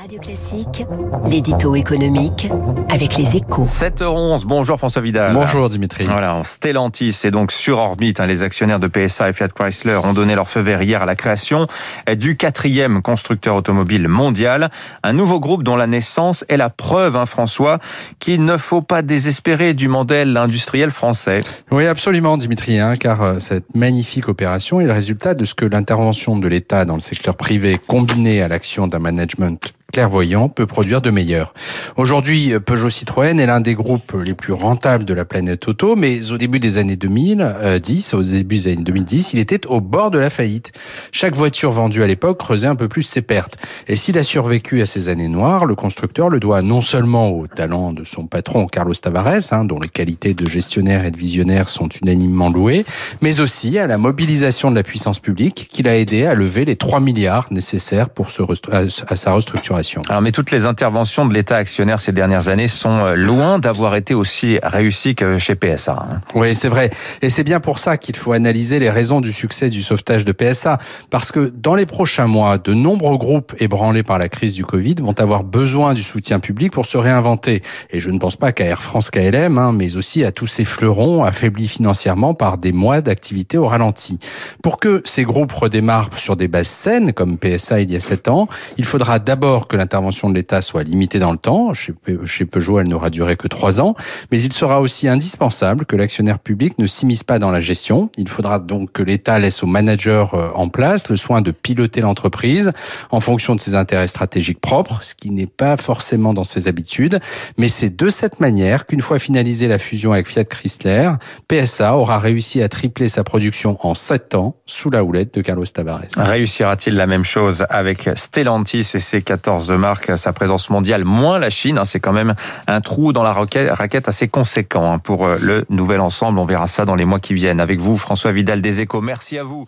Radio Classique, l'édito économique avec les échos. 7h11, bonjour François Vidal. Bonjour Dimitri. Voilà, Stellantis est donc sur orbite. Hein, les actionnaires de PSA et Fiat Chrysler ont donné leur feu vert hier à la création du quatrième constructeur automobile mondial. Un nouveau groupe dont la naissance est la preuve, hein, François, qu'il ne faut pas désespérer du modèle industriel français. Oui, absolument Dimitri, hein, car euh, cette magnifique opération est le résultat de ce que l'intervention de l'État dans le secteur privé combinée à l'action d'un management clairvoyant peut produire de meilleur. Aujourd'hui, Peugeot Citroën est l'un des groupes les plus rentables de la planète auto, mais au début des années 2010, au début des années 2010, il était au bord de la faillite. Chaque voiture vendue à l'époque creusait un peu plus ses pertes. Et s'il a survécu à ces années noires, le constructeur le doit non seulement au talent de son patron Carlos Tavares, hein, dont les qualités de gestionnaire et de visionnaire sont unanimement louées, mais aussi à la mobilisation de la puissance publique qui l'a aidé à lever les 3 milliards nécessaires pour se à sa restructuration. Alors, mais toutes les interventions de l'État actionnaire ces dernières années sont euh, loin d'avoir été aussi réussies que chez PSA. Hein. Oui, c'est vrai. Et c'est bien pour ça qu'il faut analyser les raisons du succès du sauvetage de PSA. Parce que dans les prochains mois, de nombreux groupes ébranlés par la crise du Covid vont avoir besoin du soutien public pour se réinventer. Et je ne pense pas qu'à Air France KLM, hein, mais aussi à tous ces fleurons affaiblis financièrement par des mois d'activité au ralenti. Pour que ces groupes redémarrent sur des bases saines, comme PSA il y a sept ans, il faudra d'abord que que l'intervention de l'État soit limitée dans le temps. Chez Peugeot, elle n'aura duré que trois ans. Mais il sera aussi indispensable que l'actionnaire public ne s'immisce pas dans la gestion. Il faudra donc que l'État laisse aux managers euh, en place le soin de piloter l'entreprise en fonction de ses intérêts stratégiques propres, ce qui n'est pas forcément dans ses habitudes. Mais c'est de cette manière qu'une fois finalisée la fusion avec Fiat Chrysler, PSA aura réussi à tripler sa production en sept ans sous la houlette de Carlos Tavares. Réussira-t-il la même chose avec Stellantis et ses 14 de marque sa présence mondiale, moins la Chine. Hein, c'est quand même un trou dans la raquette assez conséquent hein, pour euh, le nouvel ensemble. On verra ça dans les mois qui viennent. Avec vous, François Vidal des Échos. Merci à vous.